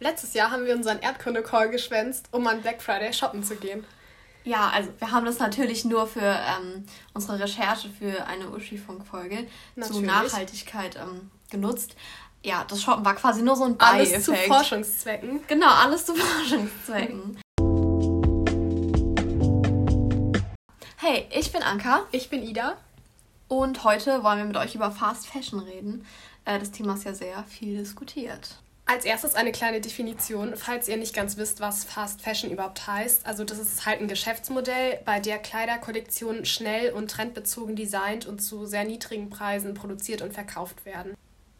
Letztes Jahr haben wir unseren Erdkunde-Call geschwänzt, um an Black Friday shoppen zu gehen. Ja, also wir haben das natürlich nur für ähm, unsere Recherche für eine Uschi-Funk-Folge zu Nachhaltigkeit ähm, genutzt. Ja, das Shoppen war quasi nur so ein Alles Alles zu Forschungszwecken. Genau, alles zu Forschungszwecken. Hey, ich bin Anka. Ich bin Ida. Und heute wollen wir mit euch über Fast Fashion reden. Äh, das Thema ist ja sehr viel diskutiert. Als erstes eine kleine Definition, falls ihr nicht ganz wisst, was Fast Fashion überhaupt heißt. Also das ist halt ein Geschäftsmodell, bei der Kleiderkollektionen schnell und trendbezogen designt und zu sehr niedrigen Preisen produziert und verkauft werden.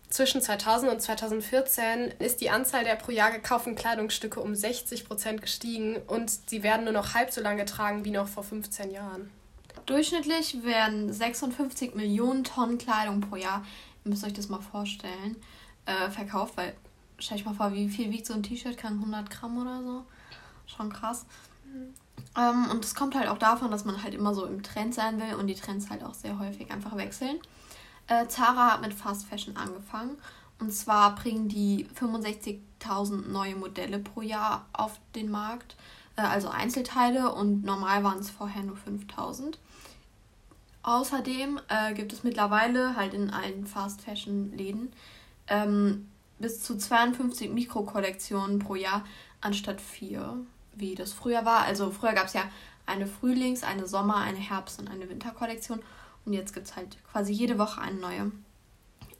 Zwischen 2000 und 2014 ist die Anzahl der pro Jahr gekauften Kleidungsstücke um 60 Prozent gestiegen und sie werden nur noch halb so lange getragen wie noch vor 15 Jahren. Durchschnittlich werden 56 Millionen Tonnen Kleidung pro Jahr, ihr müsst euch das mal vorstellen, äh, verkauft, weil stell euch mal vor, wie viel wiegt so ein T-Shirt? Kann 100 Gramm oder so? Schon krass. Mhm. Ähm, und es kommt halt auch davon, dass man halt immer so im Trend sein will und die Trends halt auch sehr häufig einfach wechseln. Äh, Zara hat mit Fast Fashion angefangen. Und zwar bringen die 65.000 neue Modelle pro Jahr auf den Markt, äh, also Einzelteile und normal waren es vorher nur 5.000. Außerdem äh, gibt es mittlerweile halt in allen Fast Fashion Läden ähm, bis zu 52 Mikrokollektionen pro Jahr anstatt vier, wie das früher war. Also früher gab es ja eine Frühlings-, eine Sommer-, eine Herbst- und eine Winterkollektion und jetzt gibt es halt quasi jede Woche eine neue.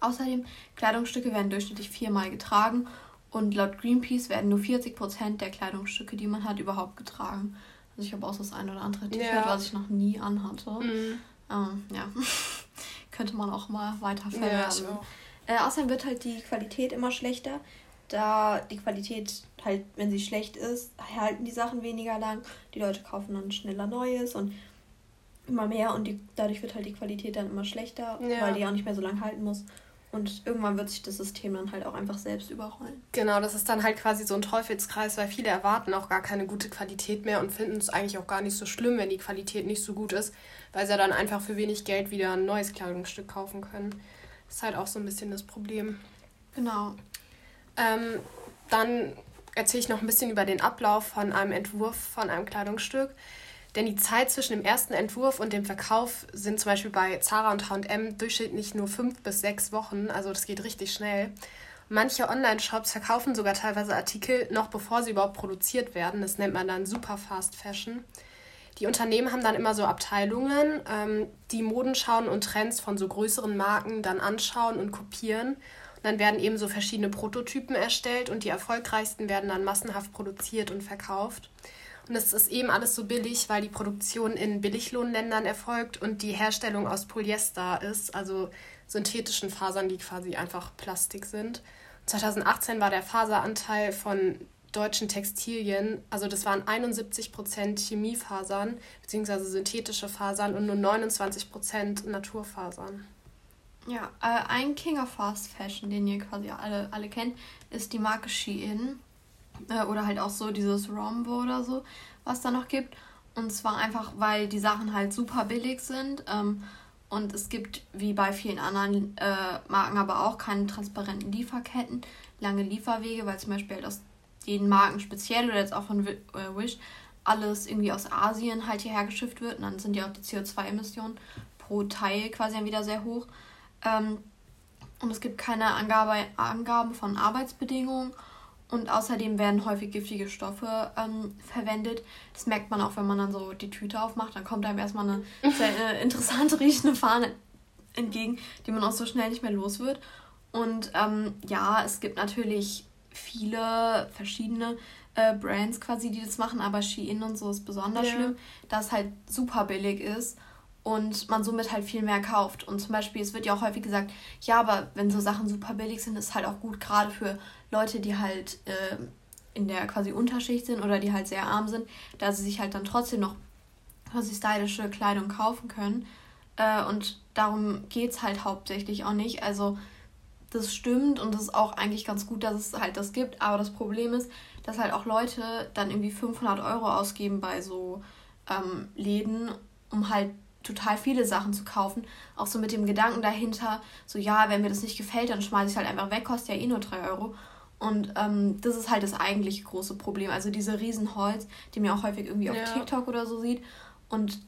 Außerdem, Kleidungsstücke werden durchschnittlich viermal getragen und laut Greenpeace werden nur 40% der Kleidungsstücke, die man hat, überhaupt getragen. Also ich habe auch das eine oder andere T-Shirt, ja. was ich noch nie anhatte. Mhm. Ähm, ja, könnte man auch mal weiter verwerten. Ja, äh, außerdem wird halt die Qualität immer schlechter, da die Qualität halt, wenn sie schlecht ist, halten die Sachen weniger lang. Die Leute kaufen dann schneller Neues und immer mehr und die, dadurch wird halt die Qualität dann immer schlechter, ja. weil die auch nicht mehr so lange halten muss. Und irgendwann wird sich das System dann halt auch einfach selbst überrollen. Genau, das ist dann halt quasi so ein Teufelskreis, weil viele erwarten auch gar keine gute Qualität mehr und finden es eigentlich auch gar nicht so schlimm, wenn die Qualität nicht so gut ist, weil sie dann einfach für wenig Geld wieder ein neues Kleidungsstück kaufen können. Das ist halt auch so ein bisschen das Problem. Genau. Ähm, dann erzähle ich noch ein bisschen über den Ablauf von einem Entwurf von einem Kleidungsstück. Denn die Zeit zwischen dem ersten Entwurf und dem Verkauf sind zum Beispiel bei Zara und HM durchschnittlich nur fünf bis sechs Wochen. Also das geht richtig schnell. Manche Online-Shops verkaufen sogar teilweise Artikel noch bevor sie überhaupt produziert werden. Das nennt man dann Super Fast Fashion. Die Unternehmen haben dann immer so Abteilungen, ähm, die Modenschauen und Trends von so größeren Marken dann anschauen und kopieren. Und dann werden eben so verschiedene Prototypen erstellt und die erfolgreichsten werden dann massenhaft produziert und verkauft. Und es ist eben alles so billig, weil die Produktion in Billiglohnländern erfolgt und die Herstellung aus Polyester ist, also synthetischen Fasern, die quasi einfach Plastik sind. 2018 war der Faseranteil von deutschen Textilien, also das waren 71 Prozent Chemiefasern bzw. synthetische Fasern und nur 29 Prozent Naturfasern. Ja, äh, ein King of Fast Fashion, den ihr quasi alle, alle kennt, ist die Marke Shein. Äh, oder halt auch so dieses Rombo oder so, was da noch gibt. Und zwar einfach, weil die Sachen halt super billig sind. Ähm, und es gibt, wie bei vielen anderen äh, Marken, aber auch keine transparenten Lieferketten, lange Lieferwege, weil zum Beispiel halt aus den Marken speziell oder jetzt auch von äh, Wish alles irgendwie aus Asien halt hierher geschifft wird. Und dann sind ja auch die CO2-Emissionen pro Teil quasi dann wieder sehr hoch. Ähm, und es gibt keine Angabe, Angaben von Arbeitsbedingungen und außerdem werden häufig giftige Stoffe ähm, verwendet. Das merkt man auch, wenn man dann so die Tüte aufmacht. Dann kommt einem erstmal eine sehr äh, interessante riechende Fahne entgegen, die man auch so schnell nicht mehr los wird. Und ähm, ja, es gibt natürlich viele verschiedene äh, Brands quasi, die das machen, aber Shein und so ist besonders ja. schlimm, da es halt super billig ist und man somit halt viel mehr kauft. Und zum Beispiel, es wird ja auch häufig gesagt, ja, aber wenn so Sachen super billig sind, ist halt auch gut, gerade für Leute, die halt äh, in der quasi Unterschicht sind oder die halt sehr arm sind, da sie sich halt dann trotzdem noch quasi stylische Kleidung kaufen können. Äh, und darum geht es halt hauptsächlich auch nicht. Also das stimmt und das ist auch eigentlich ganz gut, dass es halt das gibt. Aber das Problem ist, dass halt auch Leute dann irgendwie 500 Euro ausgeben bei so ähm, Läden, um halt total viele Sachen zu kaufen. Auch so mit dem Gedanken dahinter, so ja, wenn mir das nicht gefällt, dann schmeiße ich es halt einfach weg, kostet ja eh nur 3 Euro. Und ähm, das ist halt das eigentliche große Problem. Also diese Riesenholz, die man auch häufig irgendwie auf ja. TikTok oder so sieht. Und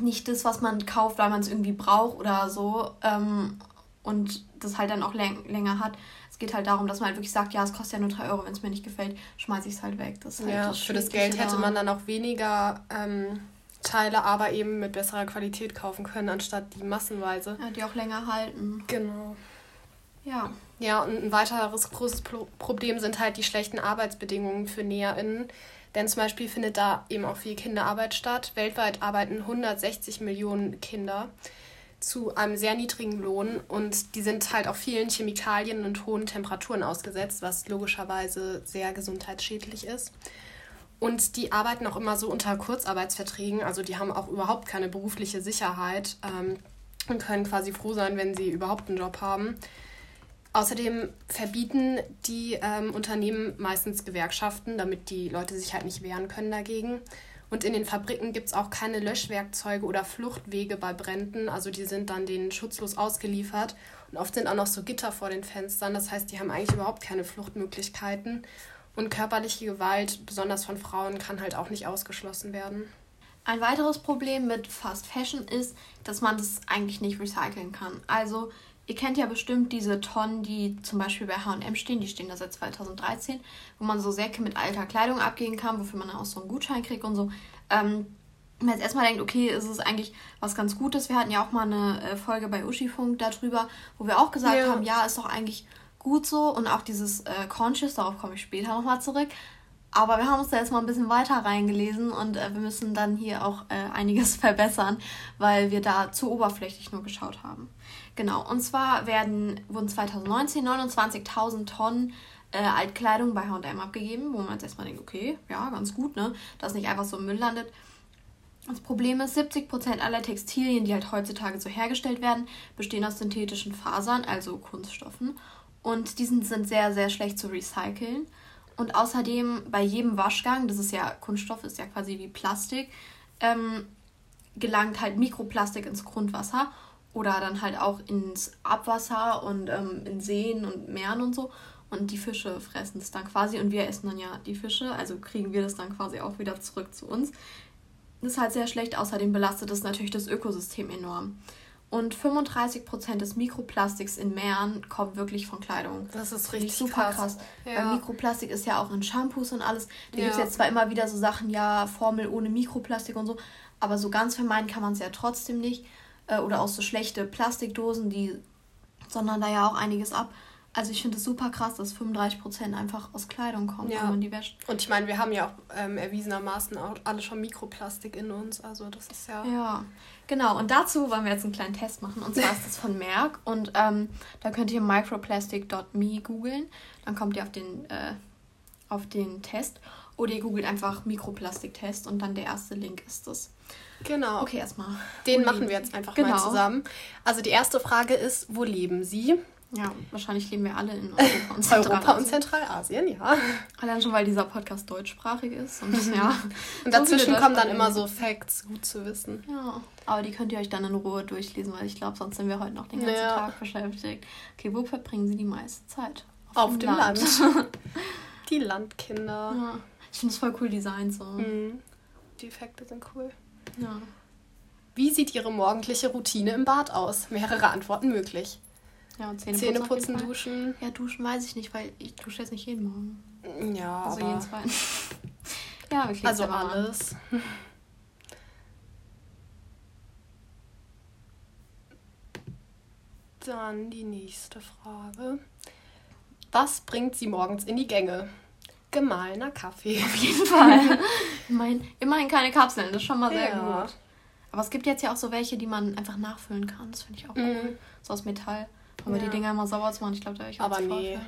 nicht das, was man kauft, weil man es irgendwie braucht oder so. Ähm, und das halt dann auch läng länger hat. Es geht halt darum, dass man halt wirklich sagt, ja, es kostet ja nur 3 Euro, wenn es mir nicht gefällt, schmeiße ich es halt weg. Das halt ja, das für das Geld hätte man dann auch weniger ähm, Teile, aber eben mit besserer Qualität kaufen können, anstatt die massenweise. Ja, die auch länger halten. Genau. Ja. Ja, und ein weiteres großes Problem sind halt die schlechten Arbeitsbedingungen für NäherInnen. Denn zum Beispiel findet da eben auch viel Kinderarbeit statt. Weltweit arbeiten 160 Millionen Kinder zu einem sehr niedrigen Lohn und die sind halt auch vielen Chemikalien und hohen Temperaturen ausgesetzt, was logischerweise sehr gesundheitsschädlich ist. Und die arbeiten auch immer so unter Kurzarbeitsverträgen, also die haben auch überhaupt keine berufliche Sicherheit ähm, und können quasi froh sein, wenn sie überhaupt einen Job haben. Außerdem verbieten die ähm, Unternehmen meistens Gewerkschaften, damit die Leute sich halt nicht wehren können dagegen. Und in den Fabriken gibt es auch keine Löschwerkzeuge oder Fluchtwege bei Bränden. Also die sind dann denen schutzlos ausgeliefert. Und oft sind auch noch so Gitter vor den Fenstern. Das heißt, die haben eigentlich überhaupt keine Fluchtmöglichkeiten. Und körperliche Gewalt, besonders von Frauen, kann halt auch nicht ausgeschlossen werden. Ein weiteres Problem mit Fast Fashion ist, dass man das eigentlich nicht recyceln kann. Also Ihr kennt ja bestimmt diese Tonnen, die zum Beispiel bei HM stehen, die stehen da seit 2013, wo man so Säcke mit alter Kleidung abgeben kann, wofür man dann auch so einen Gutschein kriegt und so. Ähm, wenn man jetzt erstmal denkt, okay, ist es eigentlich was ganz Gutes. Wir hatten ja auch mal eine äh, Folge bei Uschifunk darüber, wo wir auch gesagt ja. haben, ja, ist doch eigentlich gut so. Und auch dieses äh, Conscious, darauf komme ich später nochmal zurück. Aber wir haben uns da jetzt mal ein bisschen weiter reingelesen und äh, wir müssen dann hier auch äh, einiges verbessern, weil wir da zu oberflächlich nur geschaut haben. Genau, und zwar werden, wurden 2019 29.000 Tonnen äh, Altkleidung bei H&M abgegeben, wo man jetzt erstmal denkt, okay, ja, ganz gut, ne, dass nicht einfach so im Müll landet. Das Problem ist, 70% aller Textilien, die halt heutzutage so hergestellt werden, bestehen aus synthetischen Fasern, also Kunststoffen. Und die sind sehr, sehr schlecht zu recyceln. Und außerdem bei jedem Waschgang, das ist ja Kunststoff, ist ja quasi wie Plastik, ähm, gelangt halt Mikroplastik ins Grundwasser oder dann halt auch ins Abwasser und ähm, in Seen und Meeren und so. Und die Fische fressen es dann quasi und wir essen dann ja die Fische, also kriegen wir das dann quasi auch wieder zurück zu uns. Das ist halt sehr schlecht, außerdem belastet es natürlich das Ökosystem enorm. Und 35% des Mikroplastiks in Meeren kommt wirklich von Kleidung. Das ist richtig super krass. krass. Ja. Weil Mikroplastik ist ja auch in Shampoos und alles. Da ja. gibt es jetzt zwar immer wieder so Sachen, ja, Formel ohne Mikroplastik und so, aber so ganz vermeiden kann man es ja trotzdem nicht äh, oder auch so schlechte Plastikdosen, die sondern da ja auch einiges ab. Also ich finde es super krass, dass 35% einfach aus Kleidung kommt, ja. wenn man die wäscht. Und ich meine, wir haben ja auch ähm, erwiesenermaßen auch alle schon Mikroplastik in uns. Also das ist ja. Ja, genau. Und dazu wollen wir jetzt einen kleinen Test machen. Und zwar ist das von Merck. Und ähm, da könnt ihr microplastic.me googeln. Dann kommt ihr auf den, äh, auf den Test. Oder ihr googelt einfach Mikroplastik-Test und dann der erste Link ist das. Genau. Okay, erstmal. Den wo machen wir jetzt einfach genau. mal zusammen. Also die erste Frage ist, wo leben Sie? Ja, wahrscheinlich leben wir alle in Europa und Zentralasien. Europa und Zentralasien, ja. Allein schon, weil dieser Podcast deutschsprachig ist. Und, ja, und dazwischen kommen dann immer so Facts, gut zu wissen. Ja, aber die könnt ihr euch dann in Ruhe durchlesen, weil ich glaube, sonst sind wir heute noch den ganzen ja. Tag beschäftigt. Okay, wo verbringen Sie die meiste Zeit? Auf, Auf dem, dem Land. Land. die Landkinder. Ja. Ich finde es voll cool Design so. Mhm. Die Effekte sind cool. Ja. Wie sieht Ihre morgendliche Routine im Bad aus? Mehrere Antworten möglich. Ja, und Zähne, Zähne putzen, duschen. Ja, duschen weiß ich nicht, weil ich dusche jetzt nicht jeden Morgen. Ja, also aber... jeden zweiten. ja, wirklich. Also alles. Dann die nächste Frage. Was bringt Sie morgens in die Gänge? Gemahlener Kaffee. Auf jeden Fall. immerhin, immerhin keine Kapseln, das ist schon mal sehr ja. gut. Aber es gibt jetzt ja auch so welche, die man einfach nachfüllen kann. Das finde ich auch cool. Mhm. So aus Metall. Aber ja. die Dinger immer sauber zu machen, ich glaube, da habe ich auch Aber nee.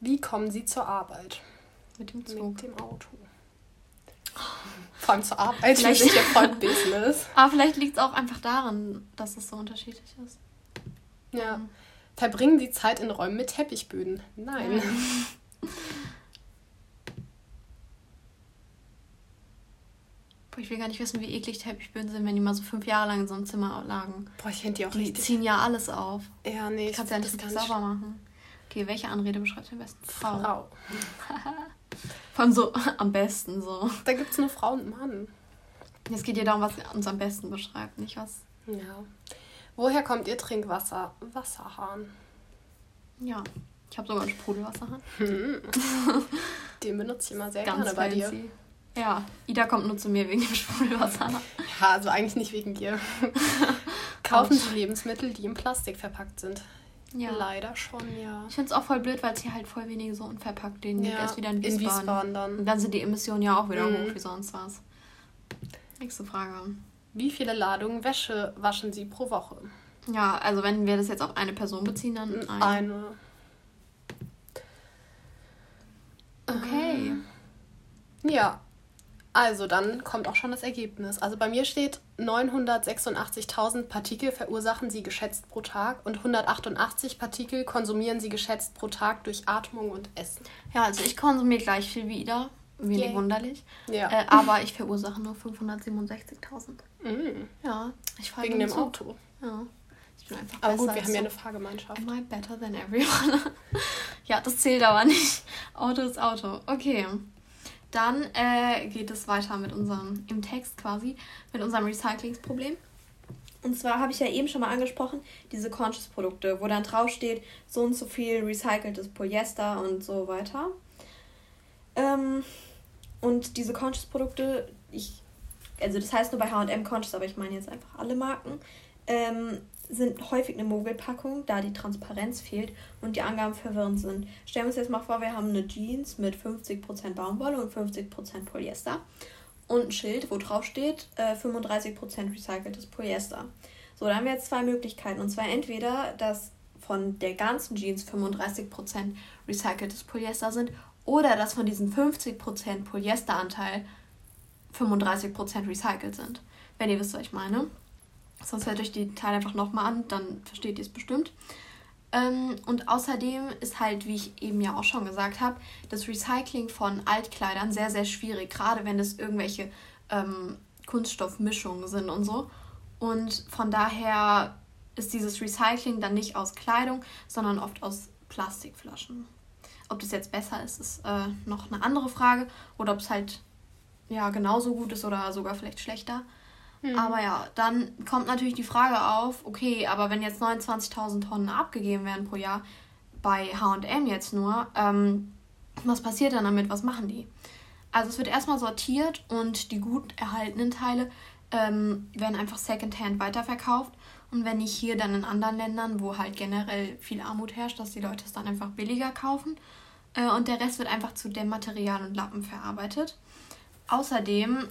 Wie kommen Sie zur Arbeit? Mit dem Zug. Mit dem Auto. Vor allem zur Arbeit. Vielleicht ist ja voll Business. Aber vielleicht liegt es auch einfach daran, dass es so unterschiedlich ist. Ja. Mhm. Verbringen Sie Zeit in Räumen mit Teppichböden? Nein. Ja. Boah, ich will gar nicht wissen, wie eklig Teppichböden sind, wenn die mal so fünf Jahre lang in so einem Zimmer lagen. Boah, ich finde die auch die richtig. Die ziehen ja alles auf. Ja, nee. Du kannst ja nicht sauber machen. Okay, welche Anrede beschreibt am besten? Frau. Frau. Von so am besten so. Da gibt es nur Frau und Mann. Es geht ja darum, was uns am besten beschreibt, nicht was. Ja. Woher kommt Ihr Trinkwasser? Wasserhahn. Ja, ich habe sogar einen Sprudelwasserhahn. Hm. Den benutze ich immer sehr Ganz gerne bei dir. Ja, Ida kommt nur zu mir wegen dem Sprudelwasser. Ja, also eigentlich nicht wegen dir. Kaufen Sie Lebensmittel, die in Plastik verpackt sind. Ja. Leider schon, ja. Ich finde es auch voll blöd, weil es hier halt voll wenige so unverpackt den ja. erst wieder in Wiesbaden. in Wiesbaden. dann. Und dann sind die Emissionen ja auch wieder mhm. hoch wie sonst was. Nächste Frage. Wie viele Ladungen Wäsche waschen Sie pro Woche? Ja, also wenn wir das jetzt auf eine Person beziehen, dann eine. eine. Okay. Ja, also dann kommt auch schon das Ergebnis. Also bei mir steht 986.000 Partikel verursachen sie geschätzt pro Tag und 188 Partikel konsumieren sie geschätzt pro Tag durch Atmung und Essen. Ja, also ich konsumiere gleich viel wie Ida. Wenig Yay. wunderlich. Ja. Äh, aber ich verursache nur 567.000. Mm. Ja, ich fahre Wegen dem. Auto. Ja. Bin einfach aber gut, wir haben ja eine Fahrgemeinschaft. Am I better than everyone? ja, das zählt aber nicht. Auto ist Auto. Okay. Dann äh, geht es weiter mit unserem, im Text quasi, mit unserem Recyclingsproblem. Und zwar habe ich ja eben schon mal angesprochen, diese Conscious-Produkte, wo dann draufsteht, so und so viel recyceltes Polyester und so weiter. Ähm, und diese Conscious-Produkte, ich, also das heißt nur bei HM Conscious, aber ich meine jetzt einfach alle Marken, ähm, sind häufig eine Mogelpackung, da die Transparenz fehlt und die Angaben verwirrend sind. Stellen wir uns jetzt mal vor, wir haben eine Jeans mit 50% Baumwolle und 50% Polyester und ein Schild, wo drauf steht äh, 35% recyceltes Polyester. So, da haben wir jetzt zwei Möglichkeiten. Und zwar entweder, dass von der ganzen Jeans 35% recyceltes Polyester sind oder dass von diesen 50% Polyesteranteil 35% recycelt sind. Wenn ihr wisst, was ich meine. Sonst hört euch die Teile einfach nochmal an, dann versteht ihr es bestimmt. Ähm, und außerdem ist halt, wie ich eben ja auch schon gesagt habe, das Recycling von Altkleidern sehr, sehr schwierig, gerade wenn es irgendwelche ähm, Kunststoffmischungen sind und so. Und von daher ist dieses Recycling dann nicht aus Kleidung, sondern oft aus Plastikflaschen. Ob das jetzt besser ist, ist äh, noch eine andere Frage. Oder ob es halt ja genauso gut ist oder sogar vielleicht schlechter. Mhm. Aber ja, dann kommt natürlich die Frage auf, okay, aber wenn jetzt 29.000 Tonnen abgegeben werden pro Jahr, bei HM jetzt nur, ähm, was passiert dann damit? Was machen die? Also es wird erstmal sortiert und die gut erhaltenen Teile ähm, werden einfach secondhand weiterverkauft. Und wenn nicht hier, dann in anderen Ländern, wo halt generell viel Armut herrscht, dass die Leute es dann einfach billiger kaufen. Äh, und der Rest wird einfach zu Dämmmaterial und Lappen verarbeitet. Außerdem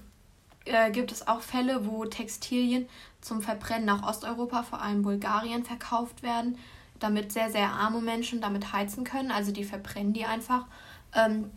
äh, gibt es auch Fälle, wo Textilien zum Verbrennen nach Osteuropa, vor allem Bulgarien, verkauft werden, damit sehr, sehr arme Menschen damit heizen können. Also die verbrennen die einfach. Ähm,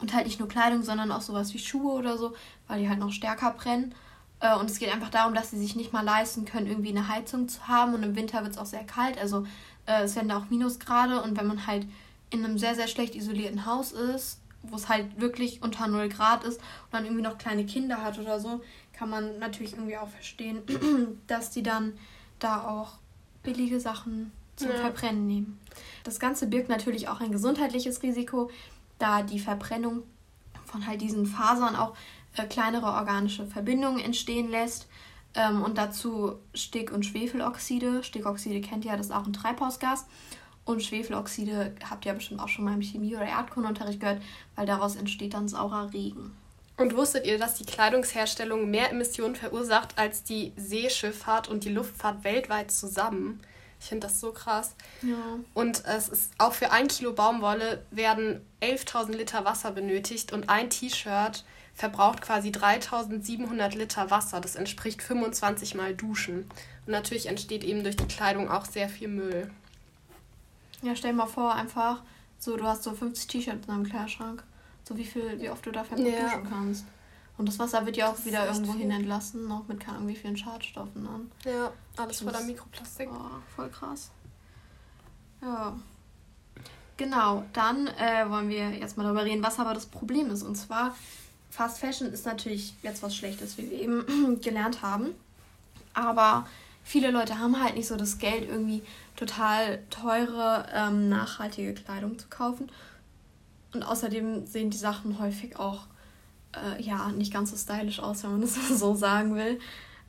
und halt nicht nur Kleidung, sondern auch sowas wie Schuhe oder so, weil die halt noch stärker brennen. Äh, und es geht einfach darum, dass sie sich nicht mal leisten können, irgendwie eine Heizung zu haben. Und im Winter wird es auch sehr kalt. Also äh, es werden da auch Minusgrade. Und wenn man halt in einem sehr, sehr schlecht isolierten Haus ist, wo es halt wirklich unter 0 Grad ist und dann irgendwie noch kleine Kinder hat oder so, kann man natürlich irgendwie auch verstehen, dass die dann da auch billige Sachen zum ja. Verbrennen nehmen. Das Ganze birgt natürlich auch ein gesundheitliches Risiko, da die Verbrennung von halt diesen Fasern auch äh, kleinere organische Verbindungen entstehen lässt. Ähm, und dazu Stick- und Schwefeloxide. Stickoxide kennt ihr ja, das ist auch ein Treibhausgas. Und Schwefeloxide habt ihr ja bestimmt auch schon mal im Chemie- oder Erdkundeunterricht gehört, weil daraus entsteht dann saurer Regen. Und wusstet ihr, dass die Kleidungsherstellung mehr Emissionen verursacht als die Seeschifffahrt und die Luftfahrt weltweit zusammen? Ich finde das so krass. Ja. Und es ist auch für ein Kilo Baumwolle werden 11.000 Liter Wasser benötigt und ein T-Shirt verbraucht quasi 3700 Liter Wasser. Das entspricht 25 Mal Duschen. Und natürlich entsteht eben durch die Kleidung auch sehr viel Müll. Ja, stell dir mal vor, einfach so, du hast so 50 T-Shirts in deinem Kleiderschrank. So wie viel, wie oft du dafür ja. duschen kannst. Und das Wasser wird ja auch wieder irgendwo hin entlassen, auch mit keine Ahnung wie vielen Schadstoffen dann. Ja, alles voller Mikroplastik. Oh, voll krass. Ja. Genau, dann äh, wollen wir jetzt mal darüber reden, was aber das Problem ist. Und zwar, Fast Fashion ist natürlich jetzt was Schlechtes, wie wir eben gelernt haben. Aber viele Leute haben halt nicht so das Geld, irgendwie total teure, ähm, nachhaltige Kleidung zu kaufen. Und außerdem sehen die Sachen häufig auch äh, ja nicht ganz so stylisch aus, wenn man das so sagen will.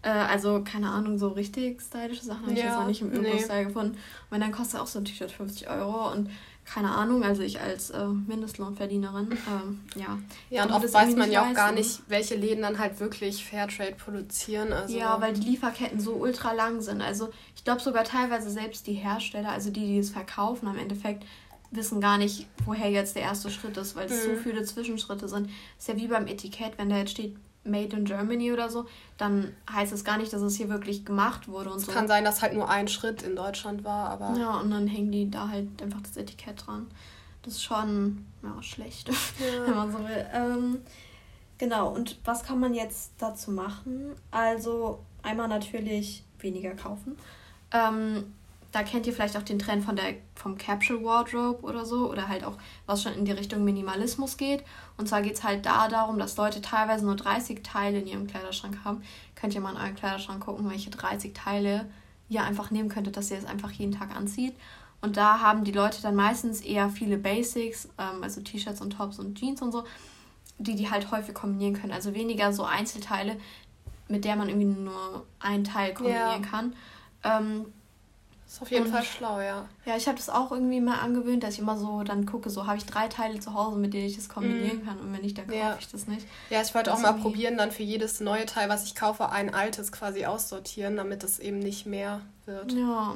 Äh, also, keine Ahnung, so richtig stylische Sachen habe ich jetzt noch nicht im Öko-Style nee. gefunden. Und dann kostet auch so ein T-Shirt 50 Euro und keine Ahnung, also ich als äh, Mindestlohnverdienerin, ähm, ja. Ja, und oft weiß man ja auch gar nicht, welche Läden dann halt wirklich Fairtrade produzieren. Also ja, weil die Lieferketten so ultra lang sind. Also ich glaube sogar teilweise selbst die Hersteller, also die, die es verkaufen, am Endeffekt wissen gar nicht, woher jetzt der erste Schritt ist, weil es mhm. so viele Zwischenschritte sind. Ist ja wie beim Etikett, wenn da jetzt steht Made in Germany oder so, dann heißt es gar nicht, dass es hier wirklich gemacht wurde und es so. Kann sein, dass halt nur ein Schritt in Deutschland war, aber. Ja, und dann hängen die da halt einfach das Etikett dran. Das ist schon ja, schlecht, ja. wenn man so will. Ähm, genau, und was kann man jetzt dazu machen? Also einmal natürlich weniger kaufen. Ähm, da kennt ihr vielleicht auch den Trend von der, vom Capsule Wardrobe oder so oder halt auch, was schon in die Richtung Minimalismus geht. Und zwar geht es halt da darum, dass Leute teilweise nur 30 Teile in ihrem Kleiderschrank haben. Könnt ihr mal in euren Kleiderschrank gucken, welche 30 Teile ihr einfach nehmen könntet, dass ihr es einfach jeden Tag anzieht. Und da haben die Leute dann meistens eher viele Basics, ähm, also T-Shirts und Tops und Jeans und so, die die halt häufig kombinieren können. Also weniger so Einzelteile, mit der man irgendwie nur ein Teil kombinieren ja. kann. Ähm, ist auf jeden und, Fall schlau, ja. Ja, ich habe das auch irgendwie mal angewöhnt, dass ich immer so dann gucke, so habe ich drei Teile zu Hause, mit denen ich das kombinieren mm. kann und wenn nicht, dann kaufe ja. ich das nicht. Ja, ich wollte auch mal probieren, dann für jedes neue Teil, was ich kaufe, ein altes quasi aussortieren, damit es eben nicht mehr wird. Ja.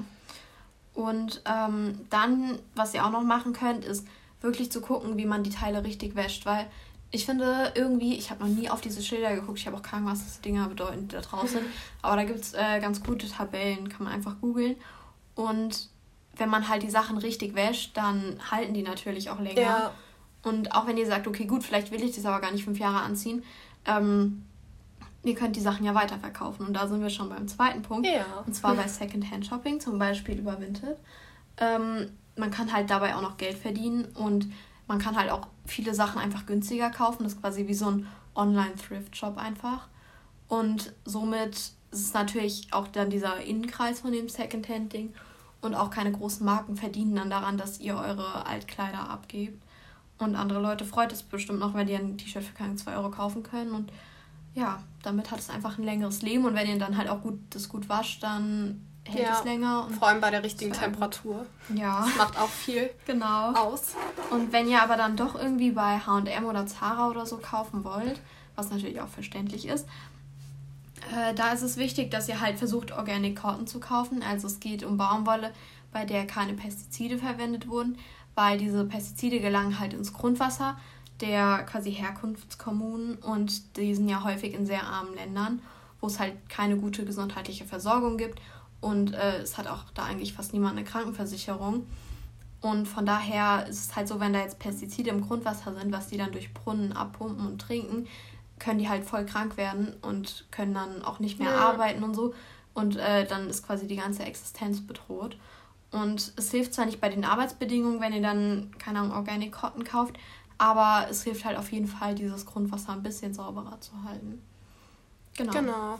Und ähm, dann, was ihr auch noch machen könnt, ist wirklich zu gucken, wie man die Teile richtig wäscht, weil ich finde irgendwie, ich habe noch nie auf diese Schilder geguckt, ich habe auch keine Ahnung, was diese Dinger bedeuten, die da draußen, aber da gibt es äh, ganz gute Tabellen, kann man einfach googeln und wenn man halt die Sachen richtig wäscht, dann halten die natürlich auch länger. Ja. Und auch wenn ihr sagt, okay, gut, vielleicht will ich das aber gar nicht fünf Jahre anziehen, ähm, ihr könnt die Sachen ja weiterverkaufen. Und da sind wir schon beim zweiten Punkt. Ja. Und zwar bei Secondhand-Shopping, zum Beispiel über Vinted. Ähm, man kann halt dabei auch noch Geld verdienen und man kann halt auch viele Sachen einfach günstiger kaufen. Das ist quasi wie so ein Online-Thrift-Shop einfach. Und somit ist es natürlich auch dann dieser Innenkreis von dem Secondhand-Ding und auch keine großen Marken verdienen dann daran, dass ihr eure Altkleider abgebt. Und andere Leute freut es bestimmt noch, wenn die ein T-Shirt für keine 2 Euro kaufen können. Und ja, damit hat es einfach ein längeres Leben. Und wenn ihr dann halt auch gut das gut wascht, dann hält ja, es länger. vor allem bei der richtigen Temperatur. Ja. Das macht auch viel genau. aus. Und wenn ihr aber dann doch irgendwie bei HM oder Zara oder so kaufen wollt, was natürlich auch verständlich ist, äh, da ist es wichtig, dass ihr halt versucht, Organic Cotton zu kaufen. Also es geht um Baumwolle, bei der keine Pestizide verwendet wurden, weil diese Pestizide gelangen halt ins Grundwasser der quasi Herkunftskommunen und die sind ja häufig in sehr armen Ländern, wo es halt keine gute gesundheitliche Versorgung gibt und äh, es hat auch da eigentlich fast niemand eine Krankenversicherung. Und von daher ist es halt so, wenn da jetzt Pestizide im Grundwasser sind, was die dann durch Brunnen abpumpen und trinken, können die halt voll krank werden und können dann auch nicht mehr ja. arbeiten und so. Und äh, dann ist quasi die ganze Existenz bedroht. Und es hilft zwar nicht bei den Arbeitsbedingungen, wenn ihr dann, keine Ahnung, Organic Cotton kauft, aber es hilft halt auf jeden Fall, dieses Grundwasser ein bisschen sauberer zu halten. Genau. Genau.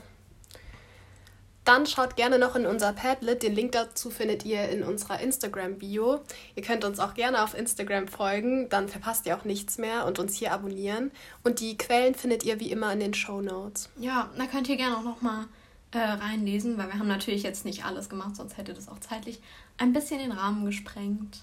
Dann schaut gerne noch in unser Padlet. Den Link dazu findet ihr in unserer Instagram-Bio. Ihr könnt uns auch gerne auf Instagram folgen, dann verpasst ihr auch nichts mehr und uns hier abonnieren. Und die Quellen findet ihr wie immer in den Show Notes. Ja, da könnt ihr gerne auch nochmal äh, reinlesen, weil wir haben natürlich jetzt nicht alles gemacht, sonst hätte das auch zeitlich ein bisschen den Rahmen gesprengt.